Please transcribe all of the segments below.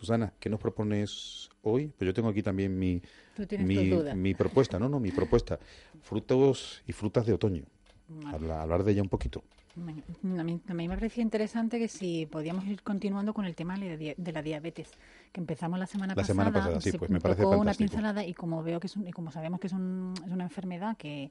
Susana, ¿qué nos propones hoy? Pues yo tengo aquí también mi, mi, mi propuesta, no, no, mi propuesta. Frutos y frutas de otoño. Vale. Habla- hablar de ella un poquito. Venga, A mí, a mí me parecía interesante que si podíamos ir continuando con el tema de, la diabetes, que empezamos la semana La pasada. semana pasada, sí, pues me parece tocó una pincelada y como veo que es un- y como sabemos que es, un- es una enfermedad que,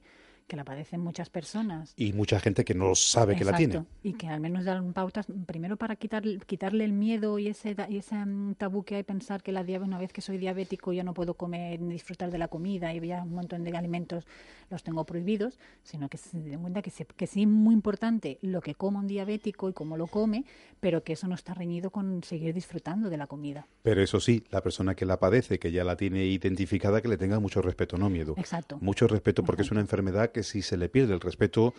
que la padecen muchas personas. Y mucha gente que no sabe que la tiene. Exacto, Y que al menos dan pautas, primero para quitar, quitarle el miedo y ese, y ese mm, tabú que hay pensar que la diabetes, una vez que soy diabético ya no puedo comer ni disfrutar de la comida y ya un montón de alimentos los tengo prohibidos, sino que se den cuenta que, se- que sí es muy importante lo que coma un diabético y cómo lo come, pero que eso no está reñido con seguir disfrutando de la comida. Pero eso sí, la persona que la padece, que ya la tiene identificada, que le tenga mucho respeto, no miedo. Exacto. Mucho respeto porque es una enfermedad que si se le pierde el respeto,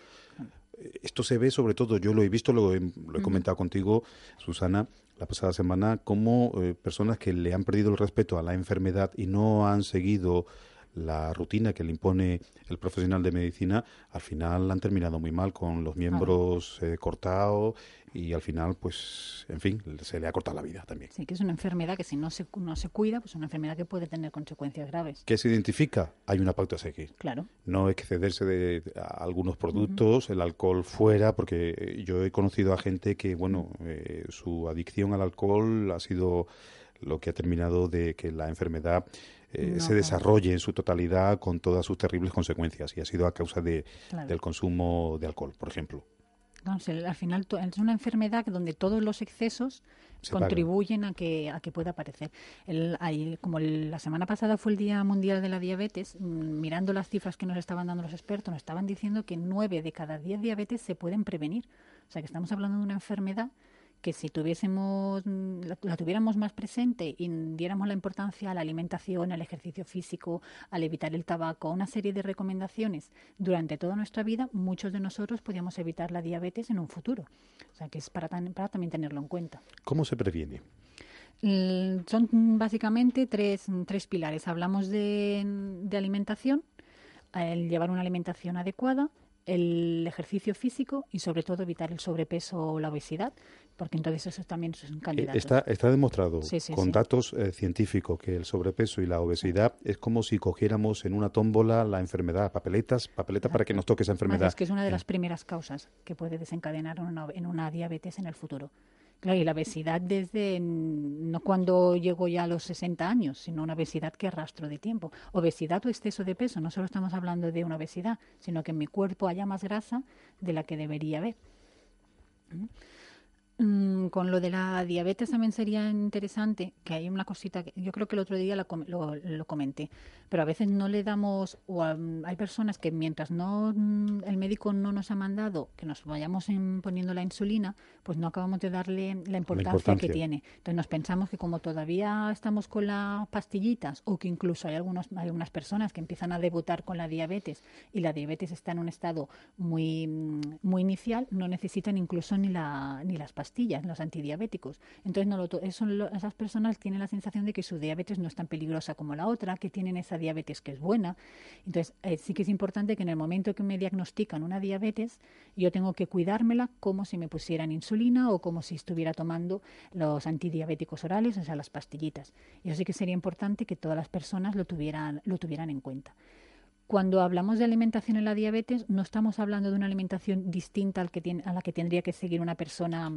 esto se ve sobre todo, yo lo he visto, lo he, lo he comentado contigo, Susana, la pasada semana, como eh, personas que le han perdido el respeto a la enfermedad y no han seguido la rutina que le impone el profesional de medicina, al final han terminado muy mal con los miembros eh, cortados y al final, pues, en fin, se le ha cortado la vida también. Sí, que es una enfermedad que si no se, no se cuida, pues es una enfermedad que puede tener consecuencias graves. ¿Qué se identifica? Hay una pauta a seguir. Claro. no excederse de algunos productos, el alcohol fuera, porque eh, yo he conocido a gente que, bueno, eh, su adicción al alcohol ha sido lo que ha terminado de que la enfermedad eh, No, se desarrolle en su totalidad con todas sus terribles consecuencias y ha sido a causa de, Claro. del consumo de alcohol, por ejemplo. No, si al final es una enfermedad donde todos los excesos Se pagan. contribuyen a que a que pueda aparecer. El, ahí, como el- la semana pasada fue el Día Mundial de la Diabetes, mm, mirando las cifras que nos estaban dando los expertos, nos estaban diciendo que nueve de cada diez diabetes se pueden prevenir. O sea que estamos hablando de una enfermedad que si tuviésemos mm, la, tuviéramos más presente y diéramos la importancia a la alimentación, al ejercicio físico, al evitar el tabaco, a una serie de recomendaciones durante toda nuestra vida, muchos de nosotros podríamos evitar la diabetes en un futuro. O sea que es para, tan- para también tenerlo en cuenta. ¿Cómo se previene? Mm, Son básicamente tres, tres pilares. Hablamos de, de alimentación, el llevar una alimentación adecuada, el ejercicio físico y sobre todo evitar el sobrepeso o la obesidad, porque entonces esos también son Eh, candidatos. Está, está demostrado Sí, sí, con sí. datos eh, científicos que el sobrepeso y la obesidad es como si cogiéramos en una tómbola la enfermedad, papeletas, papeleta para que nos toque esa Además, enfermedad. es que es una de las primeras causas que puede desencadenar una, en una diabetes en el futuro. Claro, y la obesidad desde, no cuando llego ya a los 60 años, sino una obesidad que arrastro de tiempo. Obesidad o exceso de peso, no solo estamos hablando de una obesidad, sino que en mi cuerpo haya más grasa de la que debería haber. Mm, Con lo de la diabetes también sería interesante, que hay una cosita que yo creo que el otro día la lo, lo comenté, pero a veces no le damos, o a- hay personas que mientras no mm, el médico no nos ha mandado que nos vayamos en- poniendo la insulina, pues no acabamos de darle la importancia, importancia. que tiene. Entonces nos pensamos que como todavía estamos con las pastillitas, o que incluso hay, algunos, hay algunas personas que empiezan a debutar con la diabetes y la diabetes está en un estado muy, mm, muy inicial, no necesitan incluso ni, la, ni las pastillas, los antidiabéticos. Entonces, no lo eso esas personas tienen la sensación de que su diabetes no es tan peligrosa como la otra, que tienen esa diabetes que es buena. Entonces, eh, sí que es importante que en el momento que me diagnostican una diabetes, yo tengo que cuidármela como si me pusieran insulina o como si estuviera tomando los antidiabéticos orales, o sea, las pastillitas. Y eso sí que sería importante que todas las personas lo tuvieran, lo tuvieran en cuenta. Cuando hablamos de alimentación en la diabetes, no estamos hablando de una alimentación distinta al que tiene, a la que tendría que seguir una persona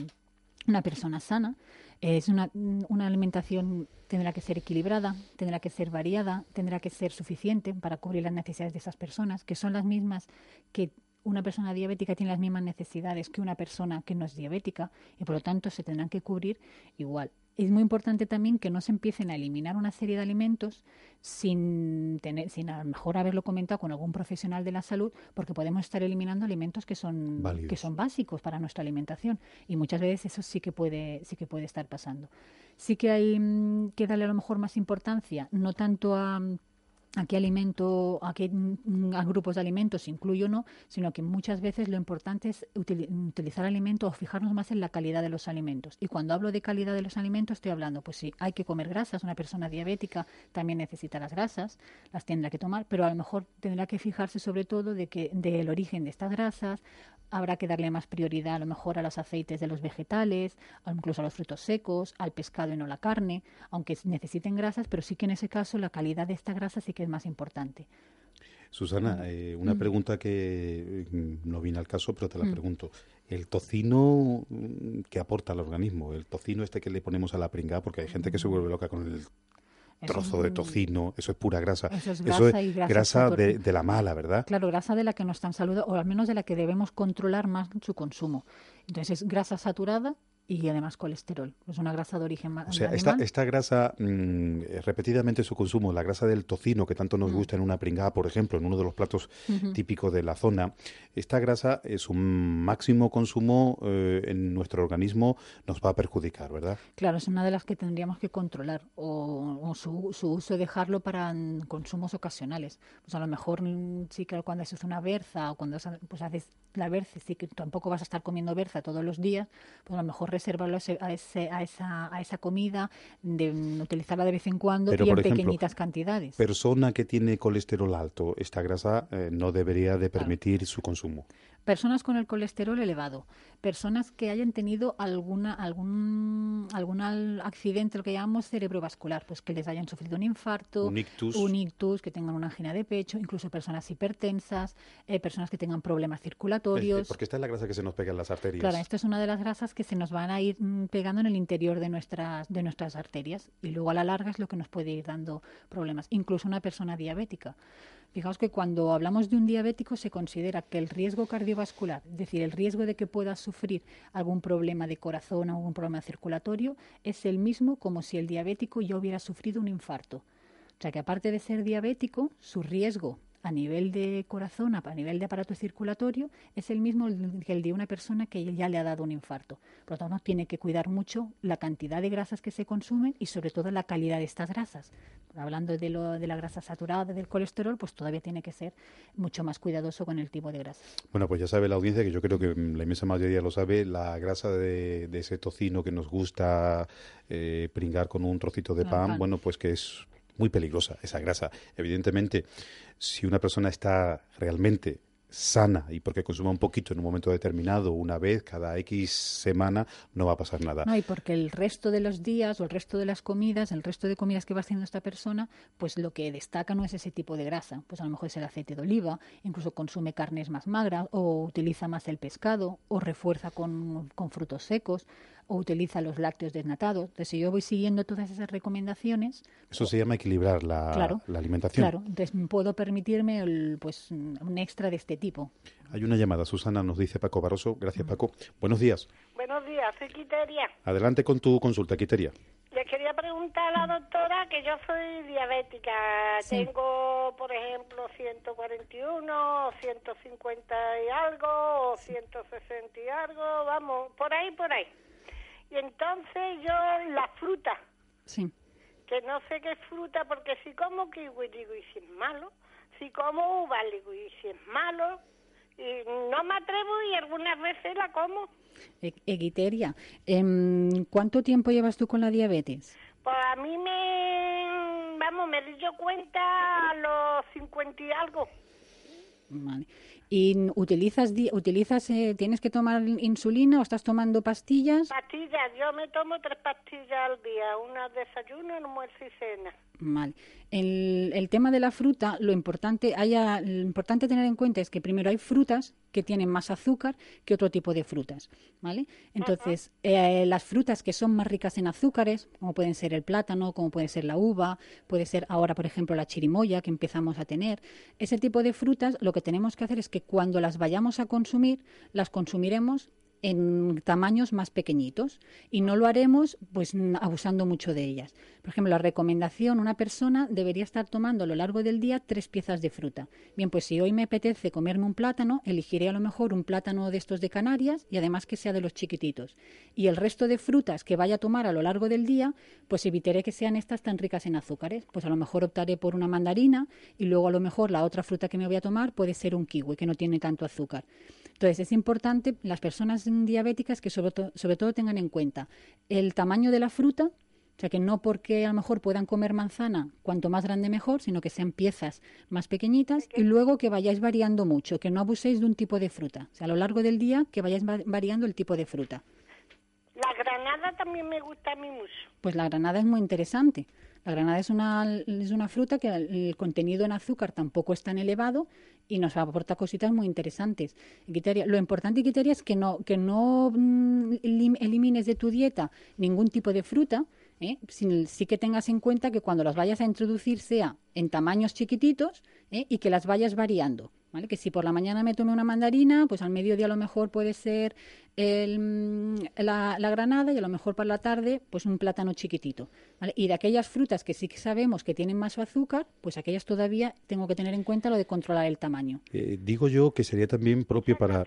una persona sana. Es una, una alimentación tendrá que ser equilibrada, tendrá que ser variada, tendrá que ser suficiente para cubrir las necesidades de esas personas, que son las mismas que una persona diabética tiene las mismas necesidades que una persona que no es diabética y por lo tanto se tendrán que cubrir igual. Es muy importante también que no se empiecen a eliminar una serie de alimentos sin tener, sin a lo mejor haberlo comentado con algún profesional de la salud, porque podemos estar eliminando alimentos que son Válidos. que son básicos para nuestra alimentación y muchas veces eso sí que puede sí que puede estar pasando. Sí que hay mm, que darle a lo mejor más importancia, no tanto a a qué alimento, a qué mm, grupos de alimentos incluyo o no, sino que muchas veces lo importante es utilizar alimentos o fijarnos más en la calidad de los alimentos. Y cuando hablo de calidad de los alimentos estoy hablando, pues sí, hay que comer grasas, una persona diabética también necesita las grasas, las tendrá que tomar, pero a lo mejor tendrá que fijarse sobre todo de que del origen de estas grasas, habrá que darle más prioridad a lo mejor a los aceites de los vegetales, incluso a los frutos secos, al pescado y no la carne, aunque necesiten grasas, pero sí que en ese caso la calidad de esta grasa sí que es más importante. Susana, eh, una mm. pregunta que mm, no viene al caso, pero te la mm. pregunto. El tocino, ¿qué aporta al organismo? El tocino este que le ponemos a la pringa, porque hay gente que se vuelve loca con el trozo de tocino, eso es pura grasa. Eso es grasa, de, de, la mala, ¿verdad? Claro, grasa de la que no están saludables, o al menos de la que debemos controlar más su consumo. Entonces es grasa saturada y además colesterol. Es una grasa de origen O sea, esta, esta, grasa, mm, repetidamente su consumo, la grasa del tocino, que tanto nos mm. gusta en una pringada, por ejemplo, en uno de los platos típicos de la zona, esta grasa, su máximo consumo eh, en nuestro organismo nos va a perjudicar, ¿verdad? Claro, es una de las que tendríamos que controlar, o, su, su, uso dejarlo para consumos ocasionales. Pues a lo mejor sí que cuando haces una berza o cuando pues haces la berza, sí que tampoco vas a estar comiendo berza todos los días, pues a lo mejor reservarlo a, ese, a, esa, a esa comida, de utilizarla de vez en cuando y en pequeñitas cantidades. Persona que tiene colesterol alto, esta grasa eh, no debería de permitir su consumo. Personas con el colesterol elevado, personas que hayan tenido alguna algún algún accidente, lo que llamamos cerebrovascular, pues que les hayan sufrido un infarto, un ictus, un ictus que tengan una angina de pecho, incluso personas hipertensas, eh, personas que tengan problemas circulatorios. Porque esta es la grasa que se nos pega en las arterias. Claro, esta es una de las grasas que se nos van a ir mm, pegando en el interior de nuestras de nuestras arterias y luego a la larga es lo que nos puede ir dando problemas, incluso una persona diabética. Fijaos que cuando hablamos de un diabético se considera que el riesgo cardiovascular, es decir, el riesgo de que pueda sufrir algún problema de corazón o algún problema circulatorio, es el mismo como si el diabético ya hubiera sufrido un infarto. O sea que aparte de ser diabético, su riesgo a nivel de corazón, a nivel de aparato circulatorio, es el mismo que el de una persona que ya le ha dado un infarto. Por lo tanto, tiene que cuidar mucho la cantidad de grasas que se consumen y sobre todo la calidad de estas grasas. Hablando de, lo, de la grasa saturada, del colesterol, pues todavía tiene que ser mucho más cuidadoso con el tipo de grasa. Bueno, pues ya sabe la audiencia, que yo creo que la inmensa mayoría lo sabe, la grasa de, ese tocino que nos gusta eh, pringar con un trocito de pan, bueno, pues que es muy peligrosa esa grasa. Evidentemente, si una persona está realmente sana y porque consuma un poquito en un momento determinado, una vez cada X semana, no va a pasar nada. No, y porque el resto de los días o el resto de las comidas, el resto de comidas que va haciendo esta persona, pues lo que destaca no es ese tipo de grasa, pues a lo mejor es el aceite de oliva, incluso consume carnes más magras o utiliza más el pescado o refuerza con, con frutos secos o utiliza los lácteos desnatados. Entonces, si yo voy siguiendo todas esas recomendaciones... Eso se llama equilibrar la, la alimentación. Claro, entonces puedo permitirme el, pues, un extra de este tipo. Hay una llamada, Susana, nos dice Paco Barroso. Gracias, Paco. Buenos días. Buenos días, soy Quiteria. Adelante con tu consulta, Quiteria. Le quería preguntar a la doctora que yo soy diabética. Tengo, por ejemplo, 141, 150 y algo, 160 y algo, vamos, por ahí, por ahí. Y entonces yo la fruta. Sí. Que no sé qué fruta, porque si como kiwi, digo, y si es malo. Si como uva, digo, y si es malo. Y no me atrevo y algunas veces la como. Eguiteria, em, ¿cuánto tiempo llevas tú con la diabetes? Pues a mí me, vamos, me di yo cuenta a los 50 y algo. Vale. ¿Y utilizas, utilizas eh, tienes que tomar insulina o estás tomando pastillas? Pastillas, yo me tomo tres pastillas al día, una desayuno, almuerzo y cena. Vale. El, el tema de la fruta, lo importante, haya, lo importante tener en cuenta es que primero hay frutas que tienen más azúcar que otro tipo de frutas, ¿vale? Entonces, eh, las frutas que son más ricas en azúcares, como pueden ser el plátano, como puede ser la uva, puede ser ahora, por ejemplo, la chirimoya que empezamos a tener, ese tipo de frutas, lo que tenemos que hacer es que cuando las vayamos a consumir, las consumiremos en tamaños más pequeñitos y no lo haremos pues abusando mucho de ellas. Por ejemplo, la recomendación, una persona debería estar tomando a lo largo del día tres piezas de fruta. Bien, pues si hoy me apetece comerme un plátano, elegiré a lo mejor un plátano de estos de Canarias y además que sea de los chiquititos. Y el resto de frutas que vaya a tomar a lo largo del día, pues evitaré que sean estas tan ricas en azúcares. Pues a lo mejor optaré por una mandarina y luego a lo mejor la otra fruta que me voy a tomar puede ser un kiwi, que no tiene tanto azúcar. Entonces es importante las personas diabéticas que sobre, sobre todo tengan en cuenta el tamaño de la fruta, o sea, que no porque a lo mejor puedan comer manzana, cuanto más grande mejor, sino que sean piezas más pequeñitas y luego que vayáis variando mucho, que no abuséis de un tipo de fruta. O sea, a lo largo del día que vayáis variando el tipo de fruta. La granada también me gusta a mí mucho. Pues la granada es muy interesante. La granada es una, es una fruta que el contenido en azúcar tampoco es tan elevado y nos aporta cositas muy interesantes. lo importante, Quiteria, es que no, que no mm, elimines de tu dieta ningún tipo de fruta, ¿eh? sí que tengas en cuenta que cuando las vayas a introducir sea en tamaños chiquititos ¿eh? y que las vayas variando. ¿Vale? Que si por la mañana me tome una mandarina, pues al mediodía a lo mejor puede ser el, mm, la, granada y a lo mejor para la tarde pues un plátano chiquitito. Y de aquellas frutas que sí que sabemos que tienen más azúcar, pues aquellas todavía tengo que tener en cuenta lo de controlar el tamaño. Eh, digo yo que sería también propio para...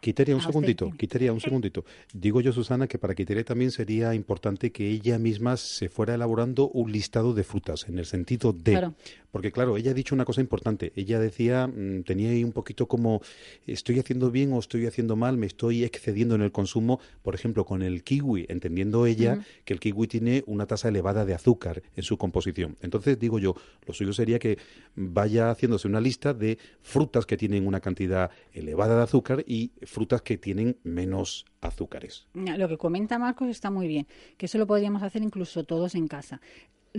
Quiteria, un segundito, Quiteria, un segundito. Digo yo, Susana, que para Quiteria también sería importante que ella misma se fuera elaborando un listado de frutas, en el sentido de... Porque claro, ella ha dicho una cosa importante. Ella decía, mm, tenía ahí un poquito como, estoy haciendo bien o estoy haciendo mal, me estoy excediendo en el consumo, por ejemplo, con el kiwi, entendiendo ella que el kiwi tiene una tasa elevada de azúcar en su composición. Entonces, digo yo, lo suyo sería que vaya haciéndose una lista de frutas que tienen una cantidad elevada de azúcar y frutas que tienen menos azúcares. Lo que comenta Marcos está muy bien, que eso lo podríamos hacer incluso todos en casa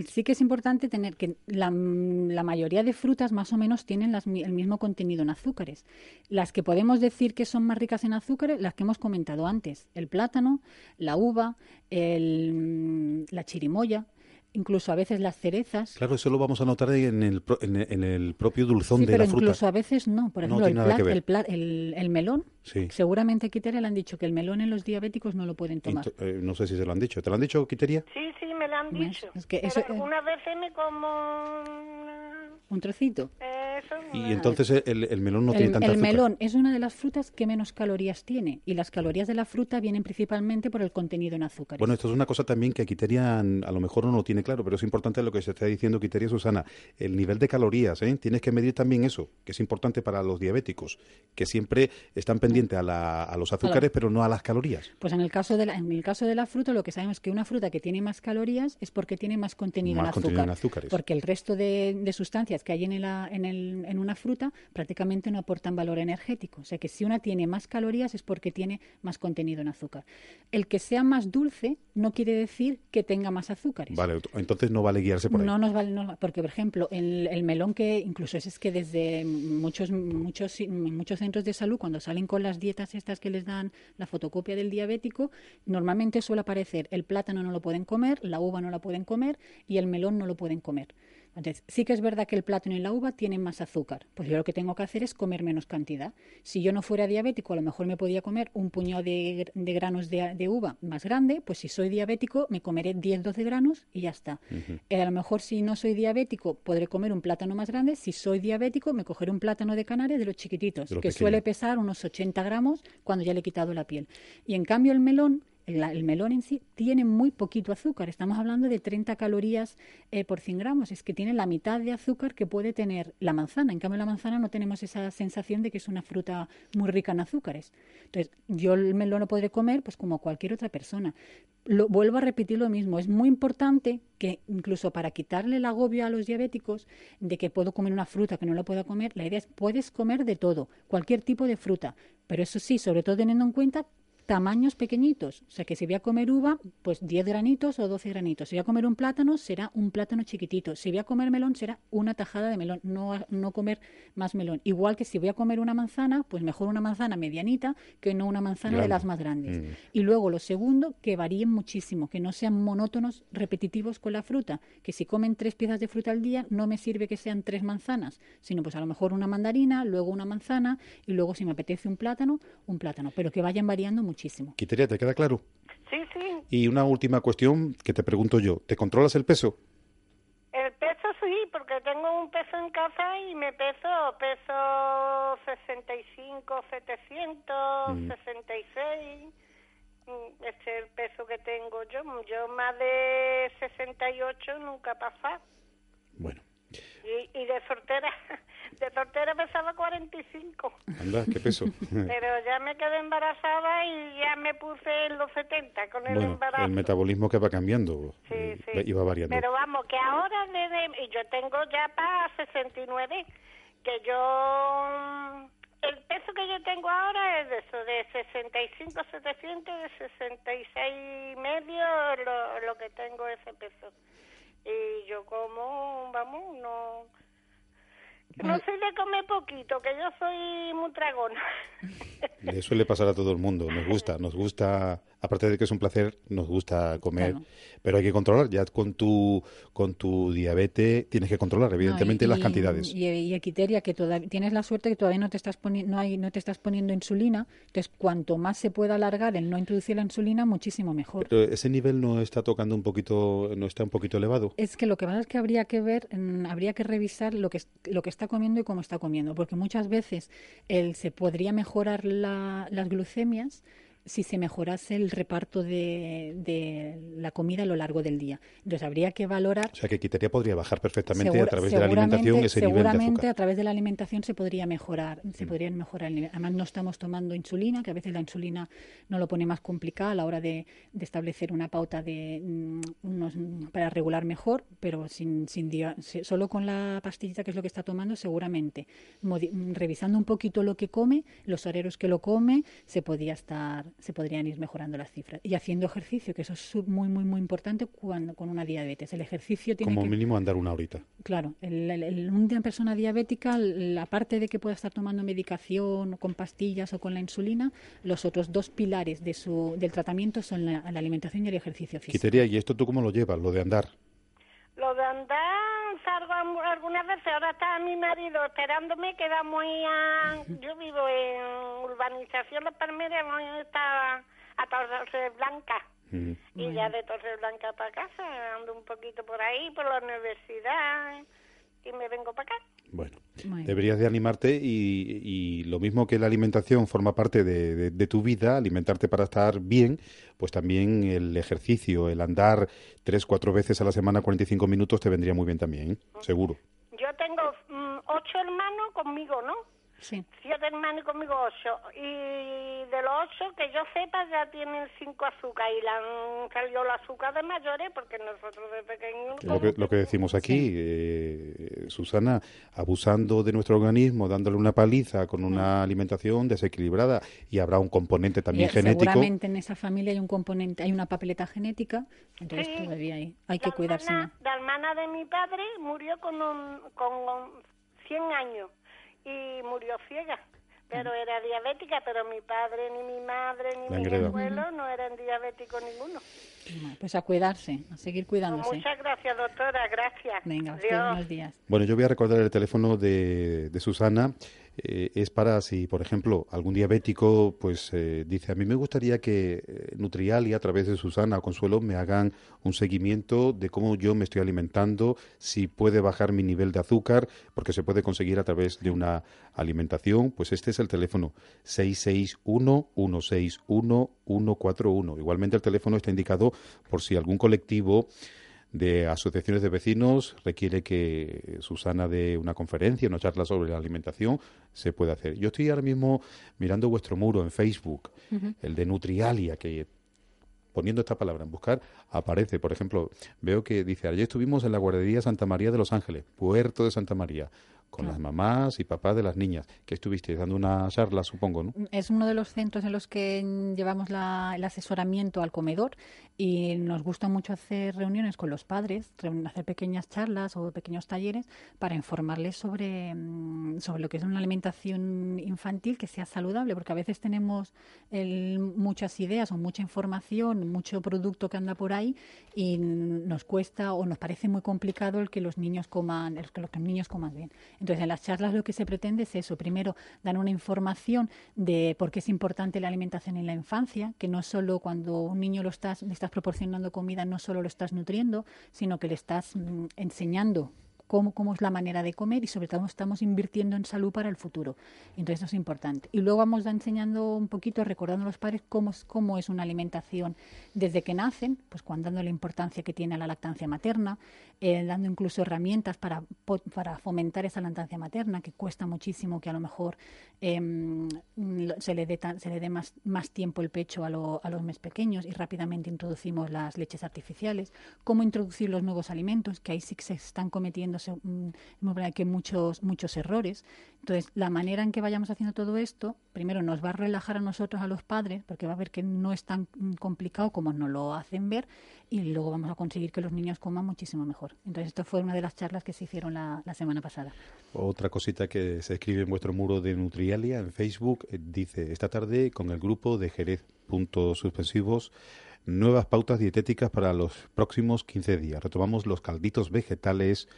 sí que es importante tener que la, mayoría de frutas más o menos tienen el mismo contenido en azúcares. Las que podemos decir que son más ricas en azúcares, las que hemos comentado antes, el plátano, la uva, la chirimoya, incluso a veces las cerezas. Claro, eso lo vamos a notar en el, en el propio dulzón de la fruta. incluso a veces no. Por ejemplo, el, el, melón. Seguramente, Quiteria, le han dicho que el melón en los diabéticos no lo pueden tomar. Eh, no sé si se lo han dicho. ¿Te lo han dicho, Quiteria? Sí, sí, me lo han dicho. Es que eso, algunas veces me como... ¿Un trocito? y entonces el, melón no tiene tanta El melón es una de las frutas que menos calorías tiene. Y las calorías de la fruta vienen principalmente por el contenido en azúcar. Bueno, esto es una cosa también que Quiteria a lo mejor no lo tiene claro, pero es importante lo que se está diciendo Quiteria Susana. El nivel de calorías, ¿eh? Tienes que medir también eso, que es importante para los diabéticos, que siempre están pendientes a, a los azúcares, pero no a las calorías. Pues en el, caso de la, en el caso de la fruta, lo que sabemos es que una fruta que tiene más calorías es porque tiene más contenido, en, azúcar, azúcares. Porque el resto de, sustancias que hay en, en, el, en una fruta prácticamente no aportan valor energético. O sea que si una tiene más calorías es porque tiene más contenido en azúcar. El que sea más dulce no quiere decir que tenga más azúcares. Vale, entonces no vale guiarse por ahí. No nos vale, porque por ejemplo, el, el melón que incluso es, es que desde muchos, muchos, muchos centros de salud, cuando salen con las dietas estas que les dan la fotocopia del diabético, normalmente suele aparecer el plátano no lo pueden comer, la uva no la pueden comer y el melón no lo pueden comer. Entonces, sí que es verdad que el plátano y la uva tienen más azúcar. Pues yo lo que tengo que hacer es comer menos cantidad. Si yo no fuera diabético, a lo mejor me podía comer un puñado de, granos de, uva más grande. Pues si soy diabético, me comeré 10-12 granos y ya está. Eh, a lo mejor si no soy diabético, podré comer un plátano más grande. Si soy diabético, me cogeré un plátano de Canarias de los chiquititos, que suele pesar unos 80 gramos cuando ya le he quitado la piel. Y en cambio el melón el, melón en sí tiene muy poquito azúcar. Estamos hablando de 30 calorías eh, por 100 gramos. Es que tiene la mitad de azúcar que puede tener la manzana. En cambio, la manzana no tenemos esa sensación de que es una fruta muy rica en azúcares. Entonces, yo el melón lo podré comer pues como cualquier otra persona. Lo, vuelvo a repetir lo mismo. Es muy importante que incluso para quitarle el agobio a los diabéticos de que puedo comer una fruta que no la pueda comer, la idea es puedes comer de todo, cualquier tipo de fruta. Pero eso sí, sobre todo teniendo en cuenta tamaños pequeñitos. O sea que si voy a comer uva, pues 10 granitos o 12 granitos. Si voy a comer un plátano, será un plátano chiquitito. Si voy a comer melón, será una tajada de melón, no, no comer más melón. Igual que si voy a comer una manzana, pues mejor una manzana medianita que no una manzana de las más grandes. Mm. Y luego lo segundo, que varíen muchísimo, que no sean monótonos, repetitivos con la fruta. Que si comen tres piezas de fruta al día, no me sirve que sean tres manzanas, sino pues a lo mejor una mandarina, luego una manzana y luego si me apetece un plátano, un plátano. Pero que vayan variando mucho muchísimo. Quiteria, ¿te queda claro? Sí, sí. Y una última cuestión que te pregunto yo. ¿Te controlas el peso? El peso sí, porque tengo un peso en casa y me peso, peso 65, 700, 66. Mm, Este es el peso que tengo yo. Yo más de 68 nunca pasado. Bueno, Y, y de soltera, de soltera pesaba 45. anda, ¿qué peso? Pero ya me quedé embarazada y ya me puse en los 70 con el bueno, embarazo. el metabolismo que va cambiando. Sí, eh, sí. Va variando. Pero vamos, que ahora desde, y yo tengo ya para 69, que yo, el peso que yo tengo ahora es de eso, de 65, 700, de 66 y medio, lo, lo que tengo ese peso. Y yo como, vamos, no... No soy de comer poquito, que yo soy muy tragona. Le suele pasar a todo el mundo. Nos gusta, nos gusta, aparte de que es un placer, nos gusta comer. Claro. Pero hay que controlar. Ya con tu, con tu diabetes tienes que controlar, evidentemente, No, y- las cantidades. Y, y Equiteria, que todavía tienes la suerte que todavía no te estás poniendo, no hay, no te estás poniendo insulina. Entonces, cuanto más se pueda alargar el no introducir la insulina, muchísimo mejor. Pero ese nivel no está tocando un poquito, no está un poquito elevado. Es que lo que pasa es que habría que ver, mm, habría que revisar lo que, lo que está comiendo y cómo está comiendo, porque muchas veces el, se podría mejorar la- las glucemias si se mejorase el reparto de, de la comida a lo largo del día. Entonces habría que valorar O sea que quitaría podría bajar perfectamente a través de la seguramente- alimentación ese nivel de seguramente azúcar. a través de la alimentación se podría mejorar, se Mm. podrían mejorar. el nivel. Además no estamos tomando insulina, que a veces la insulina no lo pone más complicado a la hora de, de establecer una pauta de mm, unos mm, para regular mejor, pero sin, sin solo con la pastillita que es lo que está tomando, seguramente modi- revisando un poquito lo que come, los horarios que lo come, se podría estar, se podrían ir mejorando las cifras y haciendo ejercicio, que eso es muy muy muy importante cuando con una diabetes. El ejercicio tiene Como que mínimo andar una horita. Claro, el, el- el- una persona diabética, la parte de que pueda estar tomando medicación con pastillas o con la insulina, los otros dos pilares de su, del tratamiento son la, la alimentación y el ejercicio físico. Quitería, ¿y esto tú cómo lo llevas? Lo de andar. Lo de andar, salgo am- algunas veces, ahora está mi marido esperándome, queda muy a... Yo vivo en urbanización Las Palmeras, voy está a Torre Blanca. Mm. Y ya de Torre Blanca para casa, ando un poquito por ahí, por la universidad, y me vengo para acá. Bueno, deberías de animarte y, y lo mismo que la alimentación forma parte de, de- de tu vida, alimentarte para estar bien, pues también el ejercicio, el andar tres, cuatro veces a la semana, 45 minutos, te vendría muy bien también, ¿eh? seguro. Yo tengo mm, ocho hermanos conmigo, ¿no? Sí. Siete hermanos y conmigo ocho. Y de los ocho, que yo sepa, ya tienen cinco azúcar. Y le han salido el azúcar de mayores porque nosotros de pequeños... Lo que, lo que decimos aquí, eh, Susana, abusando de nuestro organismo, dándole una paliza con una alimentación desequilibrada y habrá un componente también Y genético. Seguramente en esa familia hay un componente, hay una papeleta genética, entonces Sí. todavía hay, hay que la cuidarse. hermana, la hermana de mi padre murió con, un, con un 100 años y murió ciega. Pero era diabética, pero mi padre, ni mi madre, ni mi abuelo no eran diabéticos ninguno. Pues a cuidarse, a seguir Pues cuidándose. muchas gracias, doctora. Gracias. Venga, usted, buenos días. Bueno, yo voy a recordar el teléfono de, de Susana. Eh, es para si, por ejemplo, algún diabético pues eh, dice, a mí me gustaría que eh, Nutriali, a través de Susana o Consuelo, me hagan un seguimiento de cómo yo me estoy alimentando, si puede bajar mi nivel de azúcar, porque se puede conseguir a través de una alimentación. Pues este es el teléfono 661-161-141. Igualmente el teléfono está indicado por si algún colectivo de asociaciones de vecinos requiere que Susana dé una conferencia, una charla sobre la alimentación, se puede hacer. Yo estoy ahora mismo mirando vuestro muro en Facebook, el de Nutrialia, que poniendo esta palabra en buscar, aparece, por ejemplo, veo que dice, ayer estuvimos en la guardería Santa María de Los Ángeles, Puerto de Santa María, con las mamás y papás de las niñas, que estuvisteis dando una charla, supongo, ¿no? Es uno de los centros en los que llevamos la- el asesoramiento al comedor y nos gusta mucho hacer reuniones con los padres, hacer pequeñas charlas o pequeños talleres para informarles sobre, mm, sobre lo que es una alimentación infantil que sea saludable, porque a veces tenemos el- muchas ideas o mucha información, mucho producto que anda por ahí y nos cuesta o nos parece muy complicado el que los niños coman, el que los niños coman bien. Entonces, en las charlas lo que se pretende es eso. Primero, dar una información de por qué es importante la alimentación en la infancia, que no solo cuando un niño lo estás, le estás proporcionando comida, no solo lo estás nutriendo, sino que le estás mm, enseñando cómo, cómo es la manera de comer y sobre todo estamos invirtiendo en salud para el futuro. Entonces eso es importante. Y luego vamos enseñando un poquito, recordando a los padres cómo cómo es una alimentación desde que nacen, pues cuando dando la importancia que tiene a la lactancia materna, eh, dando incluso herramientas para, para fomentar esa lactancia materna, que cuesta muchísimo que a lo mejor eh, se le dé, se le dé más, más tiempo el pecho a, a los mes pequeños y rápidamente introducimos las leches artificiales, cómo introducir los nuevos alimentos, que ahí sí se están cometiendo Mm, que muchos, muchos errores. Entonces, la manera en que vayamos haciendo todo esto, primero nos va a relajar a nosotros, a los padres, porque va a ver que no es tan complicado como nos lo hacen ver, y luego vamos a conseguir que los niños coman muchísimo mejor. Entonces, esto fue una de las charlas que se hicieron la, semana pasada. Otra cosita que se escribe en vuestro muro de Nutrialia en Facebook, eh, dice, esta tarde con el grupo de Jerez, puntos suspensivos, nuevas pautas dietéticas para los próximos 15 días. Retomamos los calditos vegetales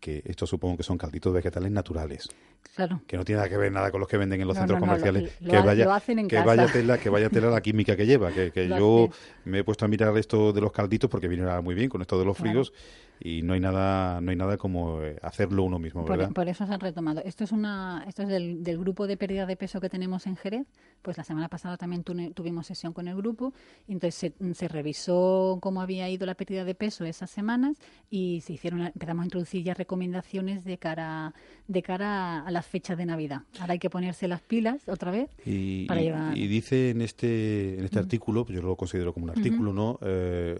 que esto supongo que son calditos vegetales naturales. Claro. Que no tiene nada que ver nada con los que venden en los centros comerciales. que, vaya, que vaya tela, que vaya tela la química que lleva. Que, que yo me he puesto a mirar esto de los calditos porque viene muy bien con esto de los fríos y no hay nada no hay nada como eh, hacerlo uno mismo ¿verdad? Por, eso se han retomado. Esto es una esto es del, del, grupo de pérdida de peso que tenemos en Jerez. Pues la semana pasada también tuvimos sesión con el grupo. Y entonces se, revisó cómo había ido la pérdida de peso esas semanas y se hicieron empezamos a introducir ya recomendaciones de cara de cara a las fechas de Navidad. Ahora hay que ponerse las pilas otra vez y, para llevar... y dice en este en este artículo pues yo lo considero como un artículo no eh,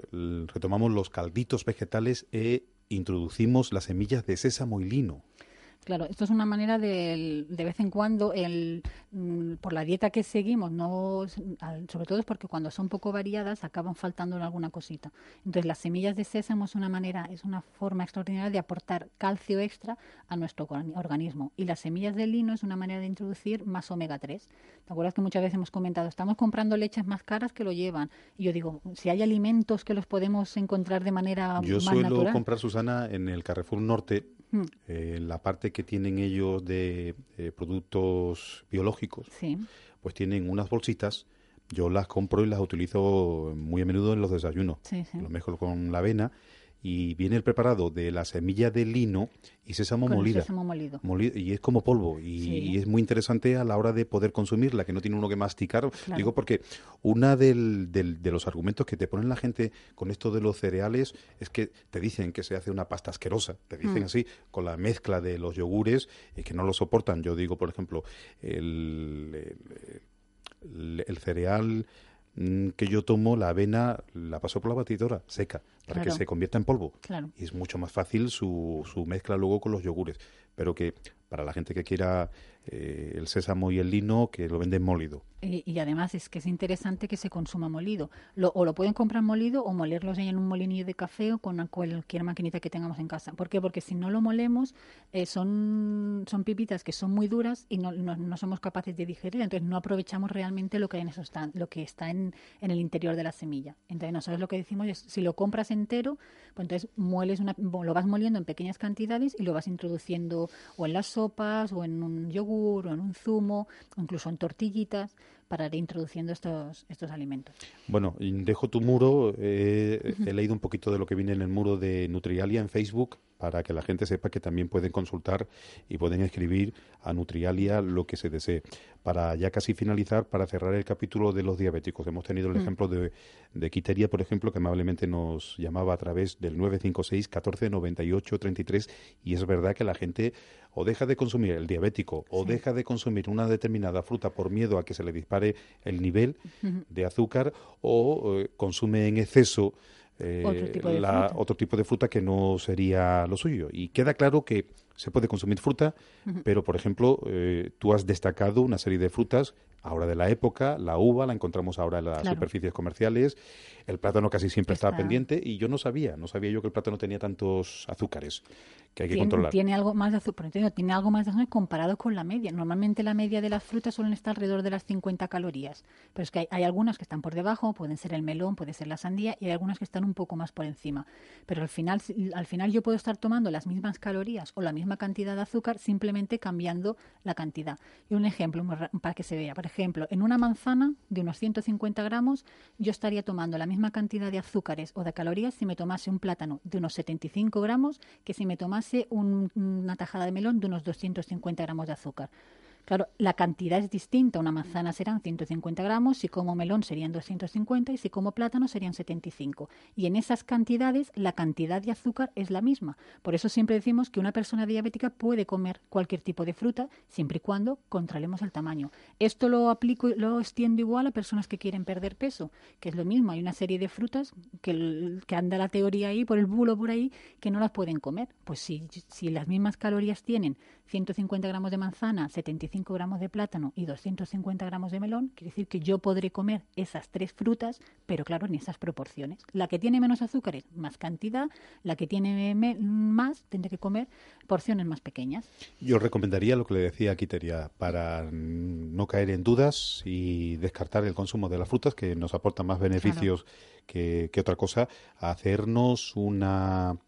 retomamos los calditos vegetales e introducimos las semillas de sésamo y lino. Claro, esto es una manera de, de vez en cuando, el, mm, por la dieta que seguimos, no, sobre todo es porque cuando son poco variadas acaban faltando en alguna cosita. Entonces, las semillas de sésamo es una manera, es una forma extraordinaria de aportar calcio extra a nuestro organismo. Y las semillas de lino es una manera de introducir más omega 3. ¿Te acuerdas que muchas veces hemos comentado, estamos comprando leches más caras que lo llevan? Y yo digo, si hay alimentos que los podemos encontrar de manera yo suelo comprar, Susana, en el Carrefour Norte, Hmm. Eh, la parte que tienen ellos de eh, productos biológicos, pues tienen unas bolsitas. Yo las compro y las utilizo muy a menudo en los desayunos. Lo mejor con la avena y viene el preparado de la semilla de lino y sésamo molida. Sésamo molido. Y es como polvo. Y, es muy interesante a la hora de poder consumirla, que no tiene uno que masticar. Digo porque del, de los argumentos que te ponen la gente con esto de los cereales es que te dicen que se hace una pasta asquerosa. Te dicen mm. así, con la mezcla de los yogures, y que no lo soportan. Yo digo, por ejemplo, el, el cereal que yo tomo, la avena, la paso por la batidora seca para que se convierta en polvo. Y es mucho más fácil su, su mezcla luego con los yogures. Pero que para la gente que quiera eh, el sésamo y el lino que lo venden molido. Y, además es que es interesante que se consuma molido. o lo pueden comprar molido o molerlos en un molinillo de café o con cualquier maquinita que tengamos en casa. ¿Por qué? Porque si no lo molemos, eh, son, son pipitas que son muy duras y no, no, somos capaces de digerir. Entonces no aprovechamos realmente lo que, en eso está, lo que está en, en el interior de la semilla. Entonces nosotros lo que decimos es, si lo compras entero, pues entonces mueles una, lo vas moliendo en pequeñas cantidades y lo vas introduciendo o en las sopas o en un yogur o en un zumo, o incluso en tortillitas, para ir introduciendo estos, estos alimentos. Bueno, dejo tu muro, he leído un poquito de lo que viene en el muro de Nutrialia en Facebook para que la gente sepa que también pueden consultar y pueden escribir a Nutrialia lo que se desee. Para ya casi finalizar, para cerrar el capítulo de los diabéticos, hemos tenido el mm. ejemplo de, de Quiteria, por ejemplo, que amablemente nos llamaba a través del 956 14 98 33 y es verdad que la gente o deja de consumir el diabético o deja de consumir una determinada fruta por miedo a que se le dispare el nivel de azúcar o eh, consume en exceso eh, otro, tipo de la, otro tipo de fruta que no sería lo suyo. Y queda claro que se puede consumir fruta, pero por ejemplo, eh, tú has destacado una serie de frutas ahora de la época, la uva la encontramos ahora en las superficies comerciales, el plátano casi siempre está. pendiente y yo no sabía, no sabía yo que el plátano tenía tantos azúcares que hay que controlar. Tiene algo más de azúcar, tiene algo más de azúcar comparado con la media. Normalmente la media de las frutas suelen estar alrededor de las 50 calorías, pero es que hay, algunas que están por debajo, pueden ser el melón, puede ser la sandía y hay algunas que están un poco más por encima. Pero al final, al final yo puedo estar tomando las mismas calorías o la misma misma cantidad de azúcar, simplemente cambiando la cantidad. Y un ejemplo para que se vea. Por ejemplo, en una manzana de unos 150 gramos, yo estaría tomando la misma cantidad de azúcares o de calorías si me tomase un plátano de unos 75 gramos que si me tomase una tajada de melón de unos 250 gramos de azúcar. Claro, la cantidad es distinta. Una manzana serán 150 gramos, si como melón serían 250 y si como plátano serían 75. Y en esas cantidades la cantidad de azúcar es la misma. Por eso siempre decimos que una persona diabética puede comer cualquier tipo de fruta siempre y cuando controlemos el tamaño. Esto lo aplico y lo extiendo igual a personas que quieren perder peso, que es lo mismo. Hay una serie de frutas que, que anda la teoría ahí, por el bulo por ahí, que no las pueden comer. Pues si, si las mismas calorías tienen 150 gramos de manzana, 75 gramos de plátano y 250 gramos de melón, quiere decir que yo podré comer esas tres frutas, pero claro, en esas proporciones. La que tiene menos azúcares, más cantidad, la que tiene más, tendré que comer porciones más pequeñas. Yo recomendaría lo que le decía a Quiteria, para no caer en dudas y descartar el consumo de las frutas, que nos aportan más beneficios que, otra cosa, hacernos una,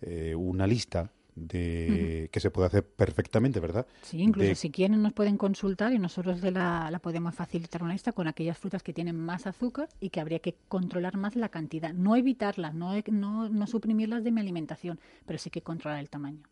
eh, una lista de que se puede hacer perfectamente, ¿verdad? Sí, incluso si quieren nos pueden consultar y nosotros la, la, podemos facilitar una lista con aquellas frutas que tienen más azúcar y que habría que controlar más la cantidad, no evitarlas, no, no, no suprimirlas de mi alimentación, pero sí que controlar el tamaño.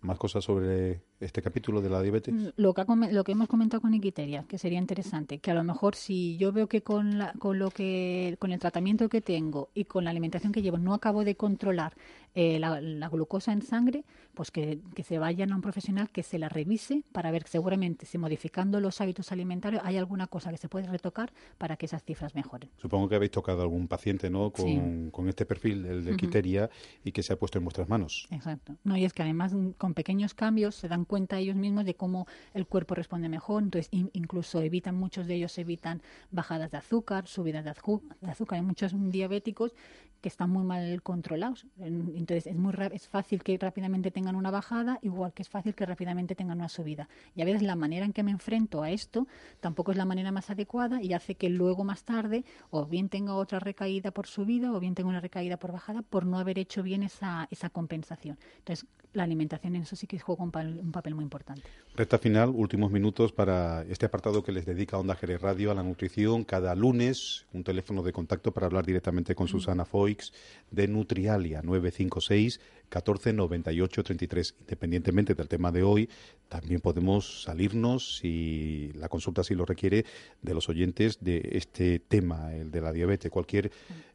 ¿Más cosas sobre este capítulo de la diabetes? Mm, lo que, lo que hemos comentado con Iquiteria, que sería interesante, que a lo mejor si yo veo que con, la, con, lo que, con el tratamiento que tengo y con la alimentación que llevo no acabo de controlar eh, la, glucosa en sangre, pues que, se vayan a un profesional que se la revise para ver seguramente si modificando los hábitos alimentarios hay alguna cosa que se puede retocar para que esas cifras mejoren. Supongo que habéis tocado algún paciente ¿no? con, con este perfil, el de Iquiteria, y que se ha puesto en vuestras manos. Exacto. No, y es que además con pequeños cambios se dan cuenta ellos mismos de cómo el cuerpo responde mejor, entonces incluso evitan, muchos de ellos evitan bajadas de azúcar, subidas de, azúcar. Hay muchos diabéticos que están muy mal controlados. Entonces es muy es fácil que rápidamente tengan una bajada, igual que es fácil que rápidamente tengan una subida. Y a veces la manera en que me enfrento a esto tampoco es la manera más adecuada y hace que luego más tarde o bien tenga otra recaída por subida o bien tenga una recaída por bajada por no haber hecho bien esa, esa compensación. Entonces la alimentación en eso sí que juega un, un papel muy importante. Recta final, últimos minutos para este apartado que les dedica Onda Jerez Radio a la nutrición. Cada lunes un teléfono de contacto para hablar directamente con Susana Foix de Nutrialia 956 14 98 33. Independientemente del tema de hoy, también podemos salirnos, si la consulta así lo requiere, de los oyentes de este tema, el de la diabetes. Cualquier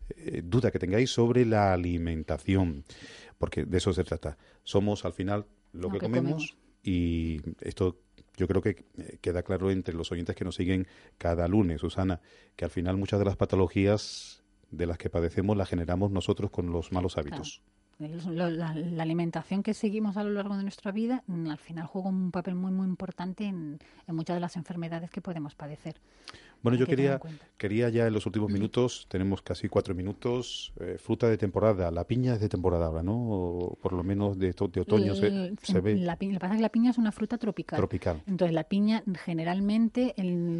eh, duda que tengáis sobre la alimentación, porque de eso se trata. Somos al final lo, que, comemos, y esto yo creo que eh, queda claro entre los oyentes que nos siguen cada lunes, Susana, que al final muchas de las patologías de las que padecemos las generamos nosotros con los malos hábitos. La, alimentación que seguimos a lo largo de nuestra vida mm, al final juega un papel muy muy importante en, en muchas de las enfermedades que podemos padecer. Bueno, yo quería, quería ya en los últimos minutos, tenemos casi cuatro minutos, eh, fruta de temporada. La piña es de temporada ahora, ¿no? por lo menos de, de otoño se, ve. La piña, lo que pasa es que la piña es una fruta tropical. Tropical. Entonces, la piña generalmente,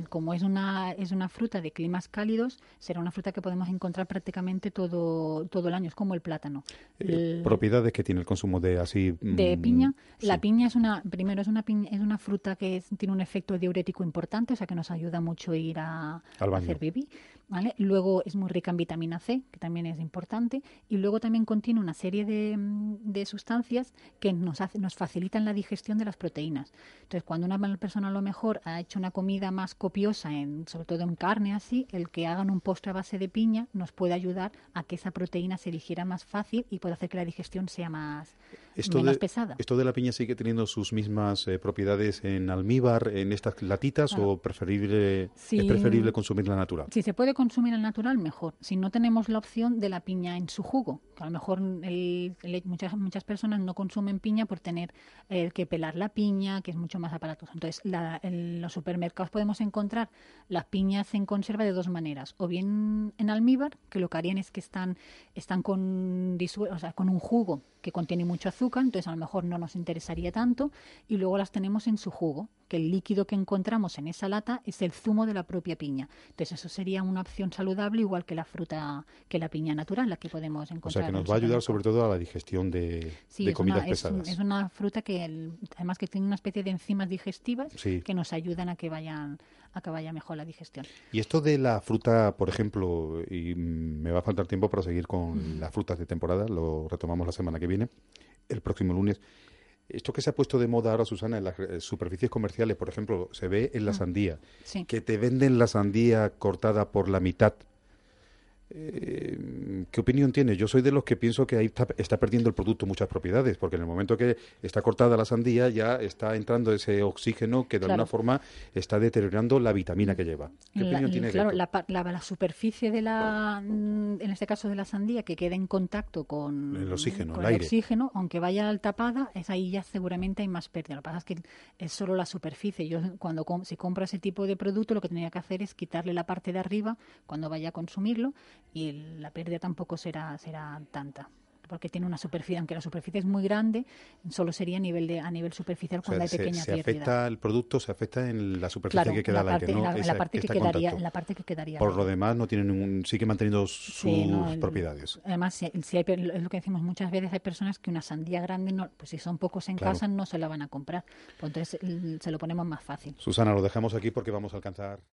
como es una, es una fruta de climas cálidos, será una fruta que podemos encontrar prácticamente todo, todo el año. Es como el plátano. Eh, ¿Propiedades que tiene el consumo de así? De mm, piña. La piña es una, primero, es una, piña, es una fruta que tiene un efecto diurético importante, o sea que nos ayuda mucho a ir a hacer pipí. ¿vale? Luego es muy rica en vitamina C, que también es importante, y luego también contiene una serie de, de sustancias que nos, hace, nos facilitan la digestión de las proteínas. Entonces, cuando una persona a lo mejor ha hecho una comida más copiosa, en, sobre todo en carne así, el que hagan un postre a base de piña nos puede ayudar a que esa proteína se digiera más fácil y puede hacer que la digestión sea más, esto menos de, pesada. ¿Esto de la piña sigue teniendo sus mismas eh, propiedades en almíbar, en estas latitas, o preferible, es preferible consumirla natural? Si se puede consumir al natural, mejor. Si no tenemos la opción de la piña en su jugo, que a lo mejor muchas, muchas personas no consumen piña por tener eh, que pelar la piña, que es mucho más aparatoso. Entonces, en los supermercados podemos encontrar las piñas en conserva de dos maneras. O bien en almíbar, que lo que harían es que están, están con, o sea, con un jugo que contiene mucho azúcar, entonces a lo mejor no nos interesaría tanto, y luego las tenemos en su jugo, que el líquido que encontramos en esa lata es el zumo de la propia piña. Entonces eso sería una opción saludable igual que la fruta, que la piña natural, la que podemos encontrar. O sea que nos va a ayudar sobre todo a la digestión de, comidas pesadas. Es, una fruta que además que tiene una especie de enzimas digestivas que nos ayudan a que vayan a que vaya mejor la digestión. Y esto de la fruta, por ejemplo, y me va a faltar tiempo para seguir con las frutas de temporada, lo retomamos la semana que viene, el próximo lunes. Esto que se ha puesto de moda ahora, Susana, en las eh, superficies comerciales, por ejemplo, se ve en la mm. sandía, que te venden la sandía cortada por la mitad eh, ¿Qué opinión tiene? Yo soy de los que pienso que ahí está, perdiendo el producto muchas propiedades, porque en el momento que está cortada la sandía ya está entrando ese oxígeno que de alguna forma está deteriorando la vitamina que lleva. ¿Qué opinión tiene? Claro, la, la, superficie de la, mm, en este caso de la sandía, que queda en contacto con el oxígeno, el, oxígeno, aunque vaya al tapada, es ahí ya seguramente hay más pérdida. Lo que pasa es que es solo la superficie. Yo cuando si compro ese tipo de producto, lo que tenía que hacer es quitarle la parte de arriba cuando vaya a consumirlo y la pérdida tampoco será, será tanta porque tiene una superficie, aunque la superficie es muy grande, solo sería a nivel de a nivel superficial cuando hay pequeña se, se afecta el producto, se afecta en la superficie que queda la parte, en, la, parte que quedaría, en la parte que quedaría. Por lo demás no tiene ningún, sigue manteniendo sus propiedades. Además, si, si hay, es lo que decimos muchas veces, hay personas que una sandía grande, no, pues si son pocos en casa no se la van a comprar, pues entonces se lo ponemos más fácil. Susana, lo dejamos aquí porque vamos a alcanzar